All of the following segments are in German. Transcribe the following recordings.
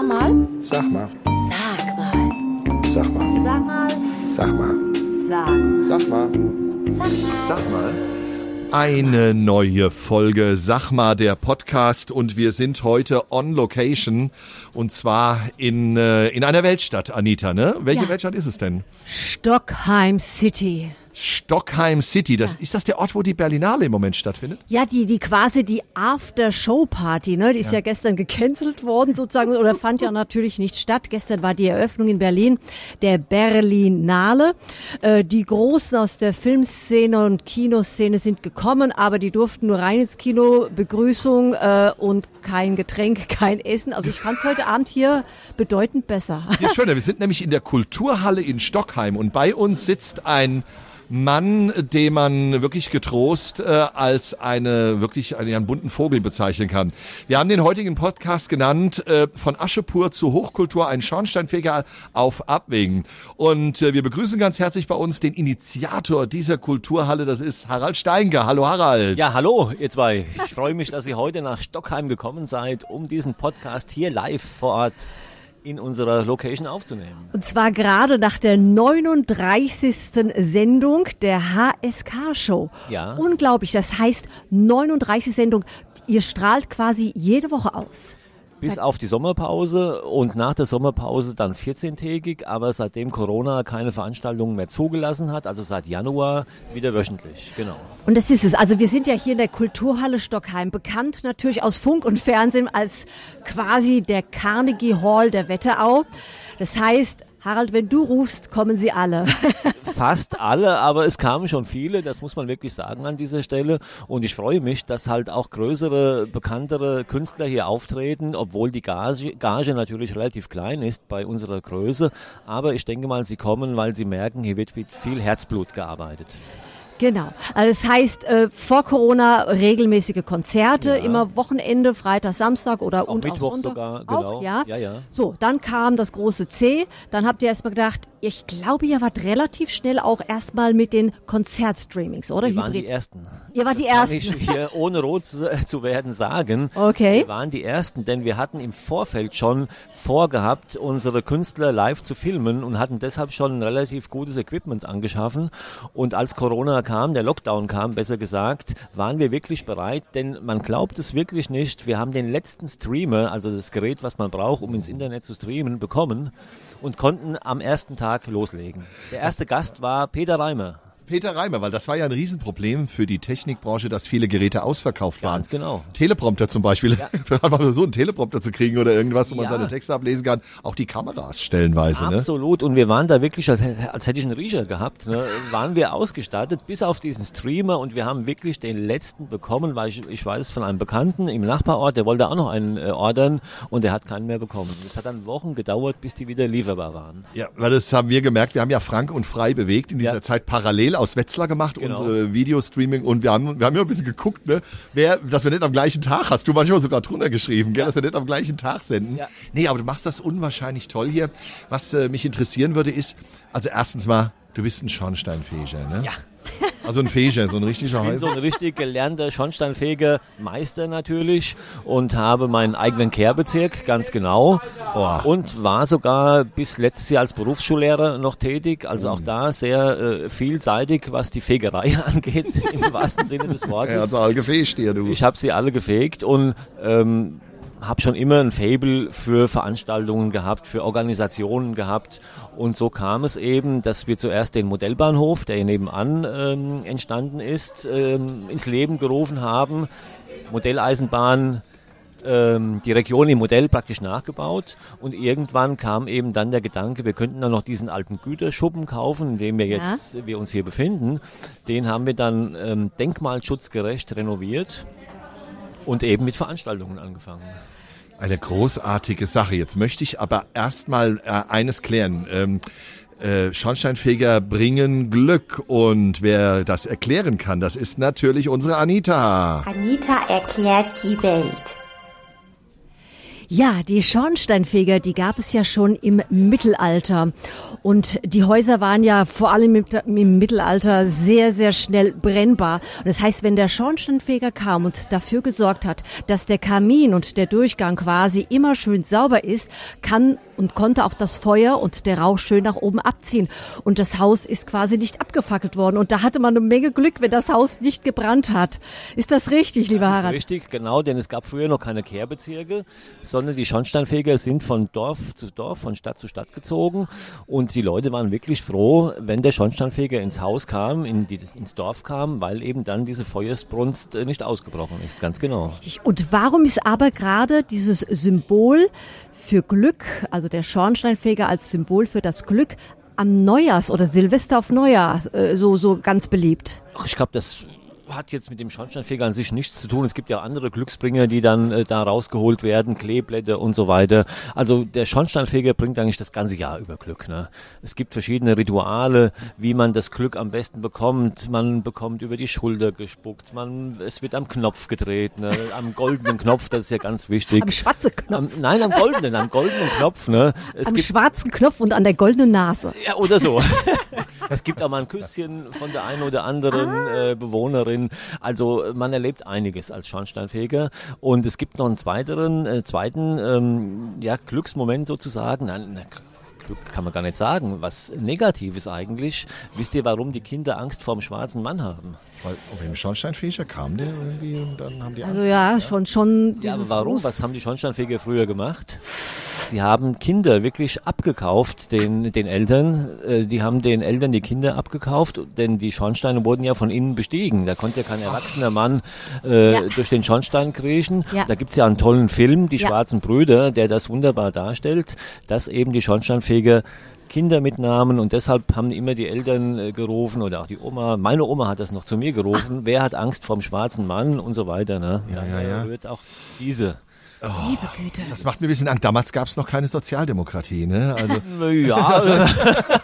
Sag mal. Sag mal. Sag mal. Sag mal. Sag mal. Sag mal. Sag. Sag mal. Sag mal. Sag mal. Eine neue Folge Sag mal der Podcast und wir sind heute on location und zwar in, äh, in einer Weltstadt, Anita, ne? Welche Ja. Weltstadt ist es denn? Stockheim City. Stockheim City. Das, Ist das der Ort, wo die Berlinale im Moment stattfindet? Ja, die, die quasi die After-Show-Party, ne? Die ist ja. gestern gecancelt worden sozusagen oder fand ja natürlich nicht statt. Gestern war die Eröffnung in Berlin der Berlinale. Äh, die Großen aus der Filmszene und Kinoszene sind gekommen, aber die durften nur rein ins Kino, Begrüßung äh, und kein Getränk, kein Essen. Also ich fand's heute Abend hier bedeutend besser. Ja, schön. Wir sind nämlich in der Kulturhalle in Stockheim und bei uns sitzt ein Mann, den man wirklich getrost äh, als eine wirklich einen, einen bunten Vogel bezeichnen kann. Wir haben den heutigen Podcast genannt äh, von Aschepur zu Hochkultur, ein Schornsteinfeger auf Abwägen. Und äh, wir begrüßen ganz herzlich bei uns den Initiator dieser Kulturhalle, das ist Harald Steinger. Hallo Harald. Ja, hallo, ihr zwei. Ich freue mich, dass ihr heute nach Stockheim gekommen seid, um diesen Podcast hier live vor Ort in unserer Location aufzunehmen. Und zwar gerade nach der 39. Sendung der HSK-Show. Ja. Unglaublich, das heißt 39 Sendung. Ihr strahlt quasi jede Woche aus. Bis auf die Sommerpause und nach der Sommerpause dann 14-tägig, aber seitdem Corona keine Veranstaltungen mehr zugelassen hat, also seit Januar wieder wöchentlich, genau. Und das ist es. Also wir sind ja hier in der Kulturhalle Stockheim, bekannt natürlich aus Funk und Fernsehen als quasi der Carnegie Hall der Wetterau. Das heißt, Harald, wenn du rufst, kommen sie alle. Fast alle, aber es kamen schon viele, das muss man wirklich sagen an dieser Stelle. Und ich freue mich, dass halt auch größere, bekanntere Künstler hier auftreten, obwohl die Gage, Gage natürlich relativ klein ist bei unserer Größe. Aber ich denke mal, sie kommen, weil sie merken, hier wird mit viel Herzblut gearbeitet. Genau. Also das heißt, äh, vor Corona regelmäßige Konzerte, immer Wochenende, Freitag, Samstag oder Auch und Mittwoch auch Sonntag. sogar, genau. Auch, ja? Ja, ja. So, dann kam das große C. Dann habt ihr erstmal gedacht, ich glaube, ihr wart relativ schnell auch erstmal mit den Konzertstreamings, oder? Wir waren die Hybrid. Ersten. Ihr wart die Kann Ersten. ich hier ohne rot zu, zu werden sagen. Okay. Wir waren die Ersten, denn wir hatten im Vorfeld schon vorgehabt, unsere Künstler live zu filmen und hatten deshalb schon ein relativ gutes Equipment angeschaffen. Und als Corona kam, der Lockdown kam, besser gesagt, waren wir wirklich bereit, denn man glaubt es wirklich nicht. Wir haben den letzten Streamer, also das Gerät, was man braucht, um ins Internet zu streamen, bekommen und konnten am ersten Tag loslegen. Der erste Gast war Peter Reimer. Peter Reimer, weil das war ja ein Riesenproblem für die Technikbranche, dass viele Geräte ausverkauft waren. Ganz genau. Teleprompter zum Beispiel. Einfach mal so einen Teleprompter zu kriegen oder irgendwas, wo man Ja. seine Texte ablesen kann. Auch die Kameras stellenweise. Ne? Absolut. Und wir waren da wirklich, als, als hätte ich einen Riecher gehabt, ne, waren wir ausgestattet, bis auf diesen Streamer. Und wir haben wirklich den letzten bekommen, weil ich, ich weiß von einem Bekannten im Nachbarort, der wollte auch noch einen äh, ordern und der hat keinen mehr bekommen. Das hat dann Wochen gedauert, bis die wieder lieferbar waren. Ja, weil das haben wir gemerkt. Wir haben ja Frank und Frei bewegt in dieser Ja. Zeit parallel aus Wetzlar gemacht, Genau. unsere Videostreaming und wir haben, wir haben ja ein bisschen geguckt, ne, wer, dass wir nicht am gleichen Tag, hast du manchmal sogar drunter geschrieben, gell, dass wir nicht am gleichen Tag senden. Ja. Nee, aber du machst das unwahrscheinlich toll hier. Was äh, mich interessieren würde ist, also erstens mal, du bist ein Schornsteinfeger, ne? Ja. Also ein Feger, so ein richtiger Ich bin so ein richtig gelernter Schornsteinfeger Meister natürlich und habe meinen eigenen Kehrbezirk, ganz genau. Boah. Und war sogar bis letztes Jahr als Berufsschullehrer noch tätig. Also auch da sehr äh, vielseitig, was die Fegerei angeht, im wahrsten Sinne des Wortes. Ja, also all gefegt hier, du. Ich habe sie alle gefegt und ähm, habe schon immer ein Fable für Veranstaltungen gehabt, für Organisationen gehabt. Und so kam es eben, dass wir zuerst den Modellbahnhof, der hier nebenan ähm, entstanden ist, ähm, ins Leben gerufen haben. Modelleisenbahn, ähm, die Region im Modell praktisch nachgebaut und irgendwann kam eben dann der Gedanke, wir könnten dann noch diesen alten Güterschuppen kaufen, in dem wir Ja. jetzt wir uns hier befinden. Den haben wir dann ähm, denkmalschutzgerecht renoviert und eben mit Veranstaltungen angefangen. Eine großartige Sache. Jetzt möchte ich aber erstmal äh, eines klären. Ähm, äh, Schornsteinfeger bringen Glück und wer das erklären kann, das ist natürlich unsere Anita. Anita erklärt die Welt. Ja, die Schornsteinfeger, die gab es ja schon im Mittelalter. Und die Häuser waren ja vor allem im, Mittelalter sehr, sehr schnell brennbar. Und das heißt, wenn der Schornsteinfeger kam und dafür gesorgt hat, dass der Kamin und der Durchgang quasi immer schön sauber ist, kann und konnte auch das Feuer und der Rauch schön nach oben abziehen. Und das Haus ist quasi nicht abgefackelt worden. Und da hatte man eine Menge Glück, wenn das Haus nicht gebrannt hat. Ist das richtig, lieber das Harald? Richtig, genau, denn es gab früher noch keine Kehrbezirke, sondern die Schornsteinfeger sind von Dorf zu Dorf, von Stadt zu Stadt gezogen. Und die Leute waren wirklich froh, wenn der Schornsteinfeger ins Haus kam, in die, ins Dorf kam, weil eben dann diese Feuersbrunst äh, nicht ausgebrochen ist. Ganz genau. Richtig. Und warum ist aber gerade dieses Symbol für Glück, also der Schornsteinfeger als Symbol für das Glück am Neujahrs oder Silvester auf Neujahr äh, so, so ganz beliebt? Ach, ich glaube, das hat jetzt mit dem Schornsteinfeger an sich nichts zu tun. Es gibt ja andere Glücksbringer, die dann äh, da rausgeholt werden, Kleeblätter und so weiter. Also der Schornsteinfeger bringt eigentlich das ganze Jahr über Glück. Ne? Es gibt verschiedene Rituale, wie man das Glück am besten bekommt. Man bekommt über die Schulter gespuckt, man, es wird am Knopf gedreht, ne? am goldenen Knopf, das ist ja ganz wichtig. Am schwarzen Knopf. Am, nein, am goldenen, am goldenen Knopf. Ne? Es am gibt, schwarzen Knopf und an der goldenen Nase. Ja, oder so. es gibt auch mal ein Küsschen von der einen oder anderen ah. äh, Bewohnerin. Also man erlebt einiges als Schornsteinfeger. Und es gibt noch einen zweiteren, äh, zweiten ähm, ja, Glücksmoment sozusagen. Nein, Glück kann man gar nicht sagen. Was Negatives eigentlich. Wisst ihr, warum die Kinder Angst vor dem schwarzen Mann haben? Weil auf dem Schornsteinfeger kam der irgendwie und dann haben die Also ja, ja, schon, schon. Ja, aber warum? Was haben die Schornsteinfeger früher gemacht? Sie haben Kinder wirklich abgekauft, den, den Eltern. Äh, die haben den Eltern die Kinder abgekauft, denn die Schornsteine wurden ja von innen bestiegen. Da konnte ja kein erwachsener Mann äh, ja. durch den Schornstein kriechen. Ja. Da gibt's ja einen tollen Film, Die ja. Schwarzen Brüder, der das wunderbar darstellt, dass eben die Schornsteinfeger Kinder mit Namen und deshalb haben immer die Eltern äh, gerufen oder auch die Oma. Meine Oma hat das noch zu mir gerufen. Wer hat Angst vom schwarzen Mann und so weiter. Ne? Ja, ja, ja. rührt auch diese Oh, Liebe Güte. Das macht mir ein bisschen Angst. Damals gab es noch keine Sozialdemokratie, ne? Also, ja.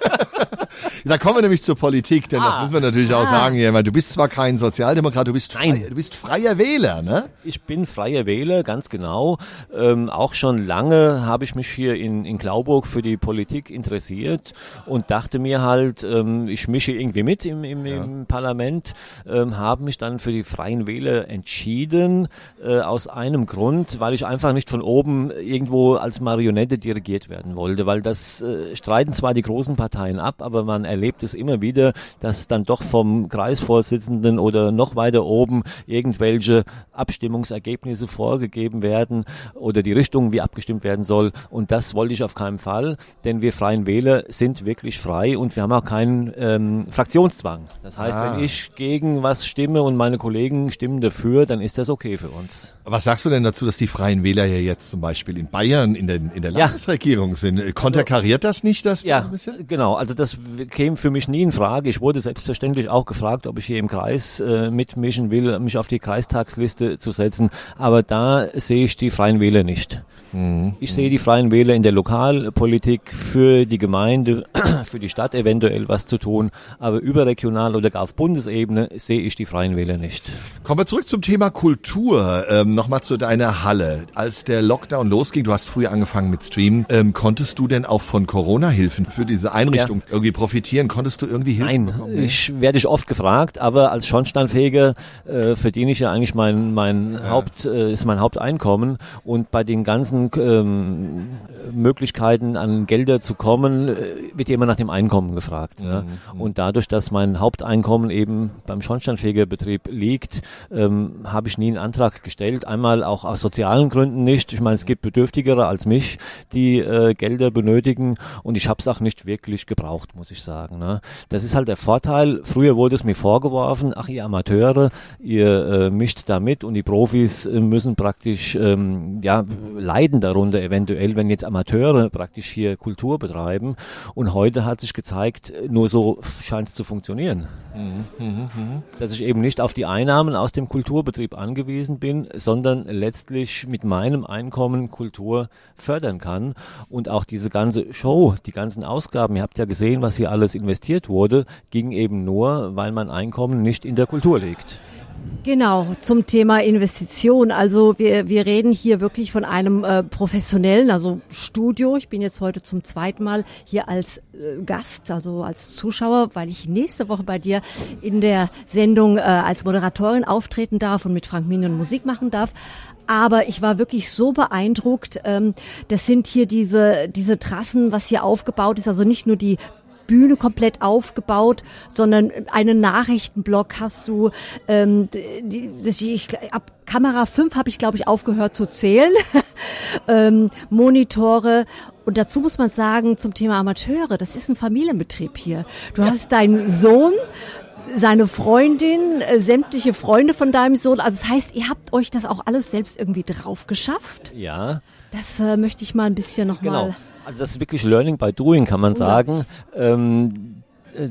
Da kommen wir nämlich zur Politik, denn ah. das müssen wir natürlich ah. auch sagen hier. Du bist zwar kein Sozialdemokrat, du bist, frei, du bist freier Wähler, ne? Ich bin freier Wähler, ganz genau. Ähm, auch schon lange habe ich mich hier in, in Glauburg für die Politik interessiert und dachte mir halt, ähm, ich mische irgendwie mit im, im, ja. im Parlament, ähm, habe mich dann für die freien Wähler entschieden, äh, aus einem Grund, weil ich einfach nicht von oben irgendwo als Marionette dirigiert werden wollte, weil das äh, streiten zwar die großen Parteien ab, aber man erlebt es immer wieder, dass dann doch vom Kreisvorsitzenden oder noch weiter oben irgendwelche Abstimmungsergebnisse vorgegeben werden oder die Richtung, wie abgestimmt werden soll. Und das wollte ich auf keinen Fall, denn wir Freien Wähler sind wirklich frei und wir haben auch keinen ähm, Fraktionszwang. Das heißt, ah. wenn ich gegen was stimme und meine Kollegen stimmen dafür, dann ist das okay für uns. Was sagst du denn dazu, dass die Freien Wähler ja jetzt zum Beispiel in Bayern in der, in der Landesregierung ja. sind? Konterkariert das nicht das? Ja, genau. Also das käme für mich nie in Frage. Ich wurde selbstverständlich auch gefragt, ob ich hier im Kreis äh, mitmischen will, mich auf die Kreistagsliste zu setzen. Aber da sehe ich die Freien Wähler nicht. Mhm. Ich sehe die Freien Wähler in der Lokalpolitik für die Gemeinde, für die Stadt eventuell was zu tun, aber überregional oder gar auf Bundesebene sehe ich die Freien Wähler nicht. Kommen wir zurück zum Thema Kultur. Ähm, Nochmal zu deiner Halle. Als der Lockdown losging, du hast früher angefangen mit Streamen, ähm, konntest du denn auch von Corona-Hilfen für diese Einrichtung ja. irgendwie profitieren? Konntest du irgendwie Hilfen Nein, bekommen? ich werde ich oft gefragt, aber als Schornsteinfeger äh, verdiene ich ja eigentlich mein, mein ja. Haupt, äh, ist mein Haupteinkommen und bei den ganzen ähm, Möglichkeiten an Gelder zu kommen, äh, wird immer nach dem Einkommen gefragt. Mhm. Ja. Und dadurch, dass mein Haupteinkommen eben beim Schornsteinfegerbetrieb liegt, ähm, habe ich nie einen Antrag gestellt. Einmal auch aus sozialen Gründen nicht. Ich meine, es gibt Bedürftigere als mich, die äh, Gelder benötigen und ich habe es auch nicht wirklich gebraucht, muss ich sagen. Ne. Das ist halt der Vorteil. Früher wurde es mir vorgeworfen, ach ihr Amateure, ihr äh, mischt da mit und die Profis äh, müssen praktisch ähm, ja leiden leiden darunter eventuell, wenn jetzt Amateure praktisch hier Kultur betreiben. Und heute hat sich gezeigt, nur so scheint es zu funktionieren. Mhm, Dass ich eben nicht auf die Einnahmen aus dem Kulturbetrieb angewiesen bin, sondern letztlich mit meinem Einkommen Kultur fördern kann. Und auch diese ganze Show, die ganzen Ausgaben, ihr habt ja gesehen, was hier alles investiert wurde, ging eben nur, weil mein Einkommen nicht in der Kultur liegt. Genau, zum Thema Investition. Also wir, wir reden hier wirklich von einem äh, professionellen, also Studio. Ich bin jetzt heute zum zweiten Mal hier als äh, Gast, also als Zuschauer, weil ich nächste Woche bei dir in der Sendung äh, als Moderatorin auftreten darf und mit Frank Minion Musik machen darf. Aber ich war wirklich so beeindruckt. Ähm, das sind hier diese, diese Trassen, was hier aufgebaut ist. Also nicht nur die Bühne komplett aufgebaut, sondern einen Nachrichtenblock hast du. Ähm, die, das, ich, ab Kamera 5 habe ich, glaube ich, aufgehört zu zählen. ähm, Monitore. Und dazu muss man sagen, zum Thema Amateure, das ist ein Familienbetrieb hier. Du hast deinen Sohn, seine Freundin, äh, sämtliche Freunde von deinem Sohn. Also das heißt, ihr habt euch das auch alles selbst irgendwie drauf geschafft? Ja. Das äh, möchte ich mal ein bisschen nochmal. Genau. Also das ist wirklich Learning by Doing, kann man sagen. Ähm, äh,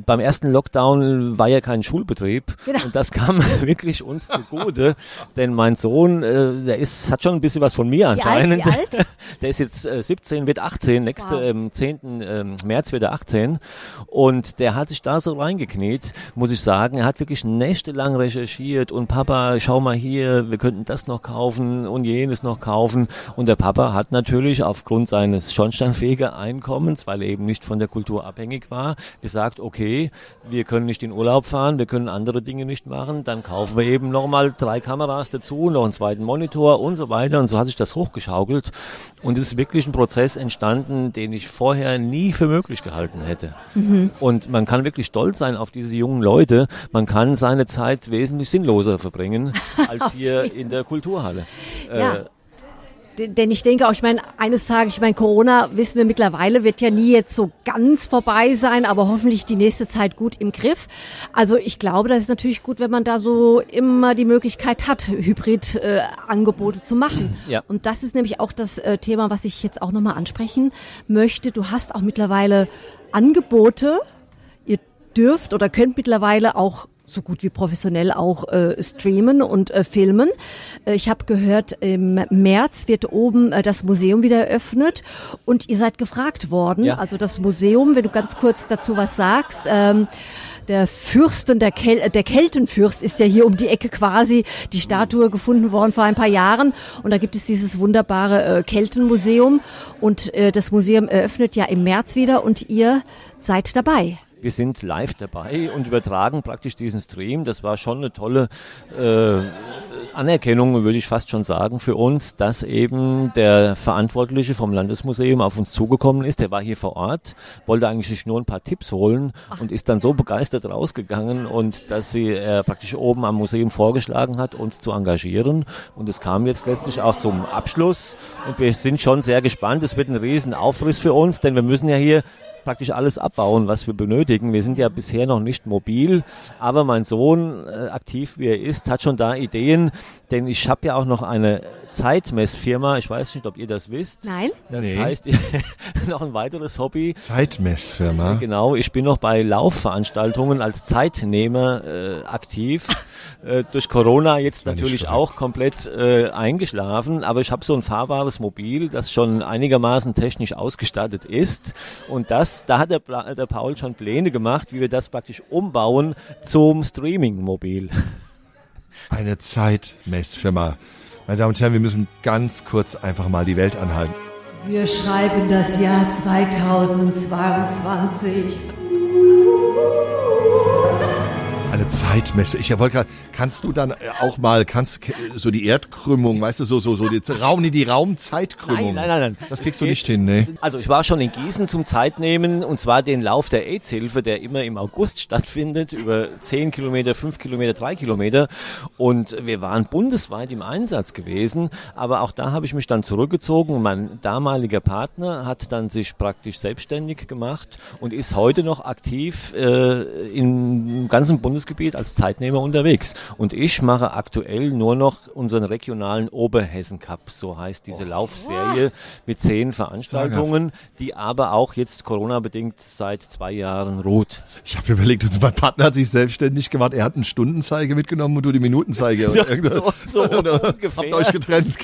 beim ersten Lockdown war ja kein Schulbetrieb genau. und das kam wirklich uns zugute, denn mein Sohn, äh, der ist, hat schon ein bisschen was von mir anscheinend. Wie alt, wie alt? Der ist jetzt äh, 17, wird 18, nächste wow. ähm, 10. Ähm, März wird er 18 und der hat sich da so reingekniet, muss ich sagen. Er hat wirklich nächtelang recherchiert und Papa, schau mal hier, wir könnten das noch kaufen und jenes noch kaufen und der Papa hat natürlich aufgrund seines schornsteinfähigen Einkommens, weil er eben nicht von der Kultur abhängig war, gesagt, okay, okay, wir können nicht in Urlaub fahren, wir können andere Dinge nicht machen, dann kaufen wir eben nochmal drei Kameras dazu, noch einen zweiten Monitor und so weiter. Und so hat sich das hochgeschaukelt. Und es ist wirklich ein Prozess entstanden, den ich vorher nie für möglich gehalten hätte. Mhm. Und man kann wirklich stolz sein auf diese jungen Leute. Man kann seine Zeit wesentlich sinnloser verbringen als hier in der Kulturhalle. Ja. Äh, denn ich denke auch, ich meine, eines Tages, ich meine, Corona, wissen wir mittlerweile, wird ja nie jetzt so ganz vorbei sein, aber hoffentlich die nächste Zeit gut im Griff. Also ich glaube, das ist natürlich gut, wenn man da so immer die Möglichkeit hat, Hybrid-Angebote äh, zu machen. Ja. Und das ist nämlich auch das äh, Thema, was ich jetzt auch nochmal ansprechen möchte. Du hast auch mittlerweile Angebote, ihr dürft oder könnt mittlerweile auch so gut wie professionell auch äh, streamen und äh, filmen. Äh, ich habe gehört, im März wird oben äh, das Museum wieder eröffnet und ihr seid gefragt worden. Ja. Also das Museum, wenn du ganz kurz dazu was sagst. Ähm, der Fürsten, der, Kel der Keltenfürst ist ja hier um die Ecke quasi die Statue gefunden worden vor ein paar Jahren. Und da gibt es dieses wunderbare äh, Keltenmuseum. Und äh, das Museum eröffnet ja im März wieder und ihr seid dabei. Wir sind live dabei und übertragen praktisch diesen Stream. Das war schon eine tolle äh, Anerkennung, würde ich fast schon sagen, für uns, dass eben der Verantwortliche vom Landesmuseum auf uns zugekommen ist. Der war hier vor Ort, wollte eigentlich sich nur ein paar Tipps holen und ist dann so begeistert rausgegangen und dass sie äh, praktisch oben am Museum vorgeschlagen hat, uns zu engagieren. Und es kam jetzt letztlich auch zum Abschluss und wir sind schon sehr gespannt. Es wird ein riesen Aufriss für uns, denn wir müssen ja hier praktisch alles abbauen, was wir benötigen. Wir sind ja bisher noch nicht mobil, aber mein Sohn, äh, aktiv wie er ist, hat schon da Ideen, denn ich habe ja auch noch eine Zeitmessfirma. Ich weiß nicht, ob ihr das wisst. Nein. Das nee. heißt, noch ein weiteres Hobby. Zeitmessfirma. Genau, ich bin noch bei Laufveranstaltungen als Zeitnehmer äh, aktiv. äh, durch Corona jetzt natürlich auch komplett äh, eingeschlafen, aber ich habe so ein fahrbares Mobil, das schon einigermaßen technisch ausgestattet ist. Und das, da hat der, der Paul schon Pläne gemacht, wie wir das praktisch umbauen zum Streaming-Mobil. Eine Zeitmessfirma. Meine Damen und Herren, wir müssen ganz kurz einfach mal die Welt anhalten. Wir schreiben das Jahr 2022 eine Zeitmesse. Ich wollte gerade, kannst du dann äh, auch mal, kannst so die Erdkrümmung, weißt du, so so so die Raum, die Raumzeitkrümmung. Nein, nein, nein, nein. Das kriegst du nicht hin, ne? Also ich war schon in Gießen zum Zeitnehmen und zwar den Lauf der AIDS-Hilfe, der immer im August stattfindet, über 10 Kilometer, 5 Kilometer, 3 Kilometer und wir waren bundesweit im Einsatz gewesen, aber auch da habe ich mich dann zurückgezogen. Mein damaliger Partner hat dann sich praktisch selbstständig gemacht und ist heute noch aktiv äh, im ganzen Bundesgebiet Bundesgebiet als Zeitnehmer unterwegs. Und ich mache aktuell nur noch unseren regionalen Oberhessen Cup, so heißt diese oh. Laufserie mit zehn Veranstaltungen, die aber auch jetzt Corona-bedingt seit zwei Jahren ruht. Ich habe überlegt, also mein Partner hat sich selbstständig gemacht, er hat einen Stundenzeige mitgenommen und du die Minutenzeige. so, so, so ungefähr. Habt euch getrennt.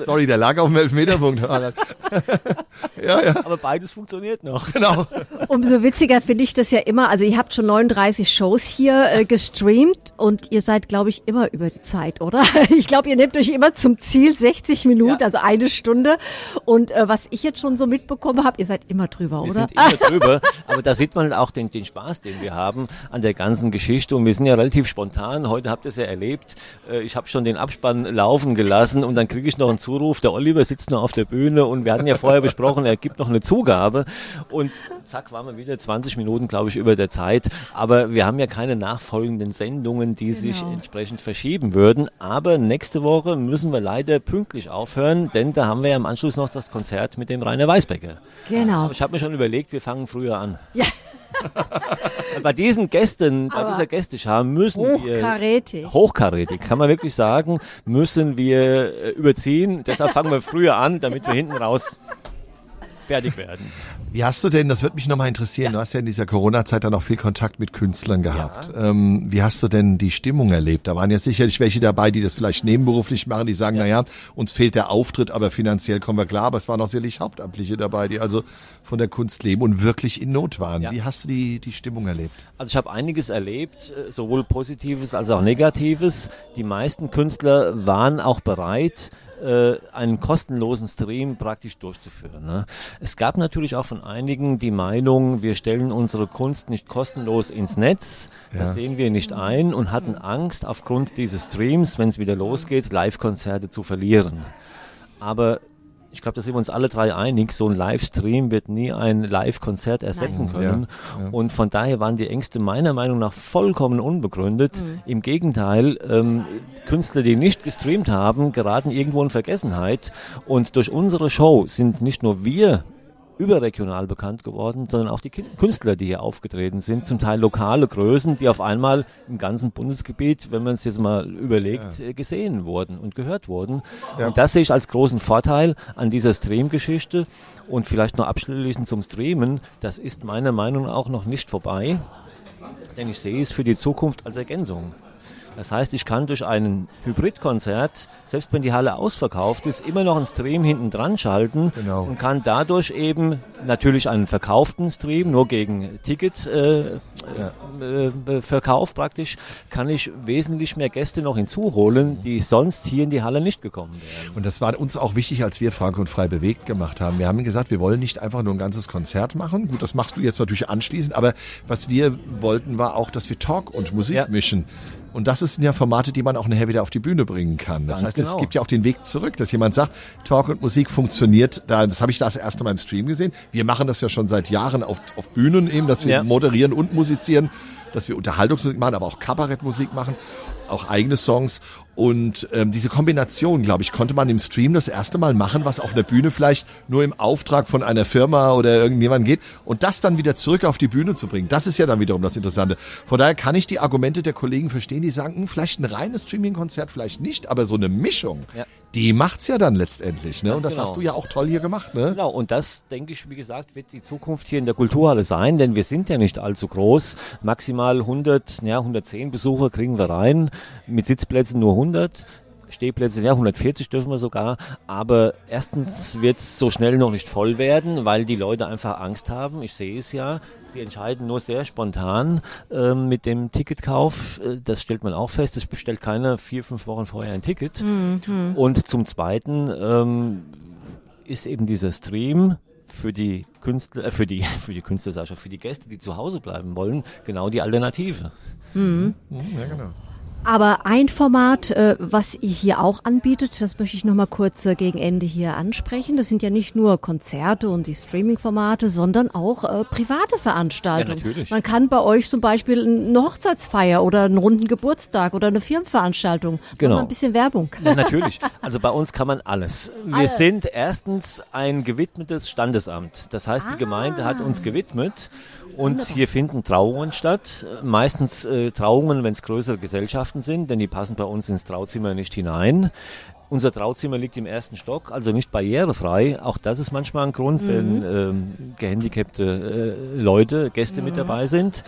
Sorry, der lag auf dem Elfmeterpunkt. ja, ja. Aber beides funktioniert noch. Genau. Umso witziger finde ich das ja immer, also ihr habt schon 39 Shows hier ihr äh, gestreamt und ihr seid, glaube ich, immer über die Zeit, oder? Ich glaube, ihr nehmt euch immer zum Ziel 60 Minuten, Ja. also eine Stunde. Und äh, was ich jetzt schon so mitbekommen habe, ihr seid immer drüber, Wir oder? sind immer drüber, aber da sieht man auch den, den Spaß, den wir haben an der ganzen Geschichte und wir sind ja relativ spontan. Heute habt ihr es ja erlebt. Äh, Ich habe schon den Abspann laufen gelassen und dann kriege ich noch einen Zuruf. Der Oliver sitzt noch auf der Bühne und wir hatten ja vorher besprochen, er gibt noch eine Zugabe und zack waren wir wieder 20 Minuten, glaube ich, über der Zeit. Aber wir haben ja keine nachfolgenden Sendungen, die sich Genau. entsprechend verschieben würden. Aber nächste Woche müssen wir leider pünktlich aufhören, denn da haben wir ja im Anschluss noch das Konzert mit dem Rainer Weißbecker. Genau. Ich habe mir schon überlegt, wir fangen früher an. Ja. Bei diesen Gästen, bei Aber dieser Gästeschar müssen wir Hochkarätig. hochkarätig, kann man wirklich sagen, müssen wir äh, überziehen. Deshalb fangen wir früher an, damit wir hinten raus fertig werden. Wie hast du denn, das würde mich nochmal interessieren, du hast ja in dieser Corona-Zeit dann auch viel Kontakt mit Künstlern gehabt. Ähm, wie hast du denn die Stimmung erlebt? Da waren jetzt sicherlich welche dabei, die das vielleicht nebenberuflich machen, die sagen, naja, uns fehlt der Auftritt, aber finanziell kommen wir klar. Aber es waren auch sicherlich Hauptamtliche dabei, die also von der Kunst leben und wirklich in Not waren. Ja. Wie hast du die, die Stimmung erlebt? Also ich habe einiges erlebt, äh, sowohl Positives als auch Negatives. Die meisten Künstler waren auch bereit, äh, einen kostenlosen Stream praktisch durchzuführen. Ne? Es gab natürlich auch von einigen die Meinung, wir stellen unsere Kunst nicht kostenlos ins Netz. Das sehen wir nicht ein und hatten Angst, aufgrund dieses Streams, wenn es wieder losgeht, Live-Konzerte zu verlieren. Aber ich glaube, da sind wir uns alle drei einig, so ein Livestream wird nie ein Live-Konzert ersetzen Nein. können. Ja, ja. Und von daher waren die Ängste meiner Meinung nach vollkommen unbegründet. Im Gegenteil, ähm, Künstler, die nicht gestreamt haben, geraten irgendwo in Vergessenheit. Und durch unsere Show sind nicht nur wir überregional bekannt geworden, sondern auch die Künstler, die hier aufgetreten sind, zum Teil lokale Größen, die auf einmal im ganzen Bundesgebiet, wenn man es jetzt mal überlegt, äh, gesehen wurden und gehört wurden. Und das sehe ich als großen Vorteil an dieser Stream-Geschichte. Und vielleicht noch abschließend zum Streamen, das ist meiner Meinung nach auch noch nicht vorbei, denn ich sehe es für die Zukunft als Ergänzung. Das heißt, ich kann durch ein Hybridkonzert, selbst wenn die Halle ausverkauft ist, immer noch einen Stream hinten dran schalten Genau. und kann dadurch eben natürlich einen verkauften Stream, nur gegen Ticket äh, äh, äh, Verkauf praktisch, kann ich wesentlich mehr Gäste noch hinzuholen, die sonst hier in die Halle nicht gekommen wären. Und das war uns auch wichtig, als wir Frank und Frei bewegt gemacht haben. Wir haben gesagt, wir wollen nicht einfach nur ein ganzes Konzert machen. Gut, das machst du jetzt natürlich anschließend, aber was wir wollten, war auch, dass wir Talk und Musik Ja. mischen. Und das sind ja Formate, die man auch nachher wieder auf die Bühne bringen kann. Das Ganz heißt, es genau. gibt ja auch den Weg zurück, dass jemand sagt, Talk und Musik funktioniert. Da, das habe ich das erste Mal im Stream gesehen. Wir machen das ja schon seit Jahren auf, auf Bühnen eben, dass wir Ja. moderieren und musizieren, dass wir Unterhaltungsmusik machen, aber auch Kabarettmusik machen, auch eigene Songs. Und ähm, diese Kombination, glaube ich, konnte man im Stream das erste Mal machen, was auf einer Bühne vielleicht nur im Auftrag von einer Firma oder irgendjemand geht. Und das dann wieder zurück auf die Bühne zu bringen, das ist ja dann wiederum das Interessante. Von daher kann ich die Argumente der Kollegen verstehen, die sagen, hm, vielleicht ein reines Streaming-Konzert, vielleicht nicht, aber so eine Mischung, Ja. die macht's ja dann letztendlich. Ne? Und das genau. hast du ja auch toll hier gemacht. Ne? Genau, und das, denke ich, wie gesagt, wird die Zukunft hier in der Kulturhalle sein, denn wir sind ja nicht allzu groß. Maximal 100, ja, 110 Besucher kriegen wir rein, mit Sitzplätzen nur 100. Stehplätze, ja, 140 dürfen wir sogar. Aber erstens wird es so schnell noch nicht voll werden, weil die Leute einfach Angst haben. Ich sehe es ja. Sie entscheiden nur sehr spontan ähm, mit dem Ticketkauf. Äh, Das stellt man auch fest. Es bestellt keiner vier, fünf Wochen vorher ein Ticket. Und zum Zweiten ähm, ist eben dieser Stream für die Künstler, äh, für die, für die Künstler, sag ich für die Gäste, die zu Hause bleiben wollen, genau die Alternative. Ja, genau. Aber ein Format, äh, was ihr hier auch anbietet, das möchte ich noch mal kurz äh, gegen Ende hier ansprechen. Das sind ja nicht nur Konzerte und die Streaming-Formate, sondern auch äh, private Veranstaltungen. Ja, natürlich. Man kann bei euch zum Beispiel eine Hochzeitsfeier oder einen runden Geburtstag oder eine Firmenveranstaltung. Genau. Mal ein bisschen Werbung. Ja, natürlich. Also bei uns kann man alles. Wir Alles. sind erstens ein gewidmetes Standesamt. Das heißt, die Gemeinde hat uns gewidmet und hier finden Trauungen statt. Meistens Trauungen, wenn es größere Gesellschaften sind, denn die passen bei uns ins Trauzimmer nicht hinein. Unser Trauzimmer liegt im ersten Stock, also nicht barrierefrei. Auch das ist manchmal ein Grund, wenn ähm, gehandicapte äh, Leute, Gäste mit dabei sind.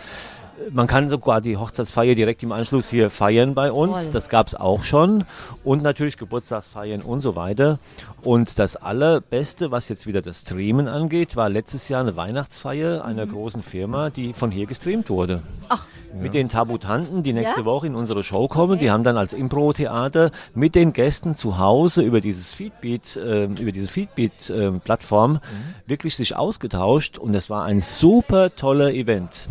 Man kann sogar die Hochzeitsfeier direkt im Anschluss hier feiern bei uns. Toll. Das gab es auch schon. Und natürlich Geburtstagsfeiern und so weiter. Und das Allerbeste, was jetzt wieder das Streamen angeht, war letztes Jahr eine Weihnachtsfeier einer großen Firma, die von hier gestreamt wurde. Ach. Mit den Tabutanten, die nächste Ja? Woche in unsere Show kommen. Die haben dann als Impro-Theater mit den Gästen zu Hause über dieses Feedbeat, äh, über diese Feedbeat-Plattform Mhm. wirklich sich ausgetauscht und das war ein super toller Event.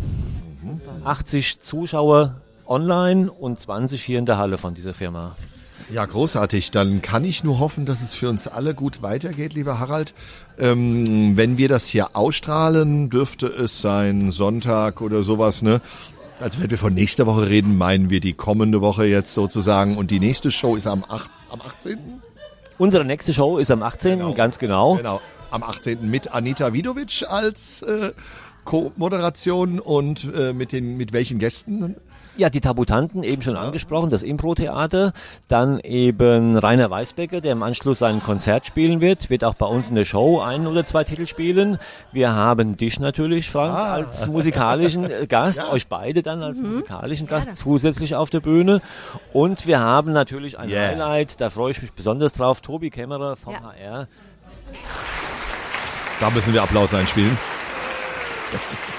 80 Zuschauer online und 20 hier in der Halle von dieser Firma. Ja, großartig. Dann kann ich nur hoffen, dass es für uns alle gut weitergeht, lieber Harald. Ähm, wenn wir das hier ausstrahlen, dürfte es sein Sonntag oder sowas, ne? Also wenn wir von nächster Woche reden, meinen wir die kommende Woche jetzt sozusagen. Und die nächste Show ist am, 8, am 18. Unsere nächste Show ist am 18. ganz genau. Genau, am 18. mit Anita Vidovic als äh, Co-Moderation und äh, mit den mit welchen Gästen? Ja, die Tabutanten eben schon angesprochen, das Impro-Theater. Dann eben Rainer Weißbecker, der im Anschluss sein Konzert spielen wird, wird auch bei uns in der Show ein oder zwei Titel spielen. Wir haben dich natürlich, Frank, als musikalischen äh, Gast, euch beide dann als musikalischen Gast zusätzlich auf der Bühne. Und wir haben natürlich ein Yeah. Highlight, da freue ich mich besonders drauf, Tobi Kämmerer vom Ja. HR. Da müssen wir Applaus einspielen.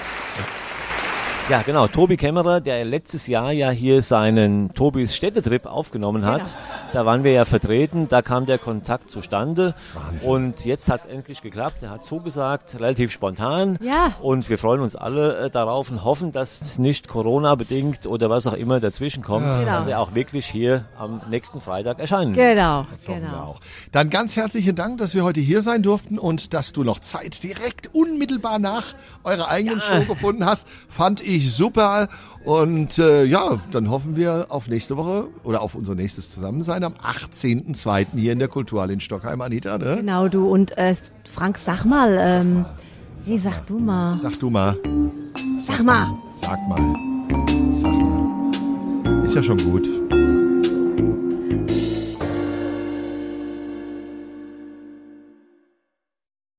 Ja, genau. Tobi Kämmerer, der letztes Jahr ja hier seinen Tobis Städtetrip aufgenommen hat. Genau. Da waren wir ja vertreten, da kam der Kontakt zustande. Und jetzt hat es endlich geklappt. Er hat zugesagt, relativ spontan. Ja. Und wir freuen uns alle äh, darauf und hoffen, dass es nicht Corona-bedingt oder was auch immer dazwischen kommt, Genau. dass er auch wirklich hier am nächsten Freitag erscheinen wird. Genau, genau. auch. Dann ganz herzlichen Dank, dass wir heute hier sein durften und dass du noch Zeit direkt unmittelbar nach eurer eigenen Show gefunden hast. Fand ich super. Und äh, ja, dann hoffen wir auf nächste Woche oder auf unser nächstes Zusammensein am 18.02. hier in der Kulturhalle in Stockheim, Anita. Ne? Genau, du. Und äh, Frank, sag mal, ähm, nee, sag du mal. Sag du mal. Sag mal. Sag mal. Sag mal. Ist ja schon gut.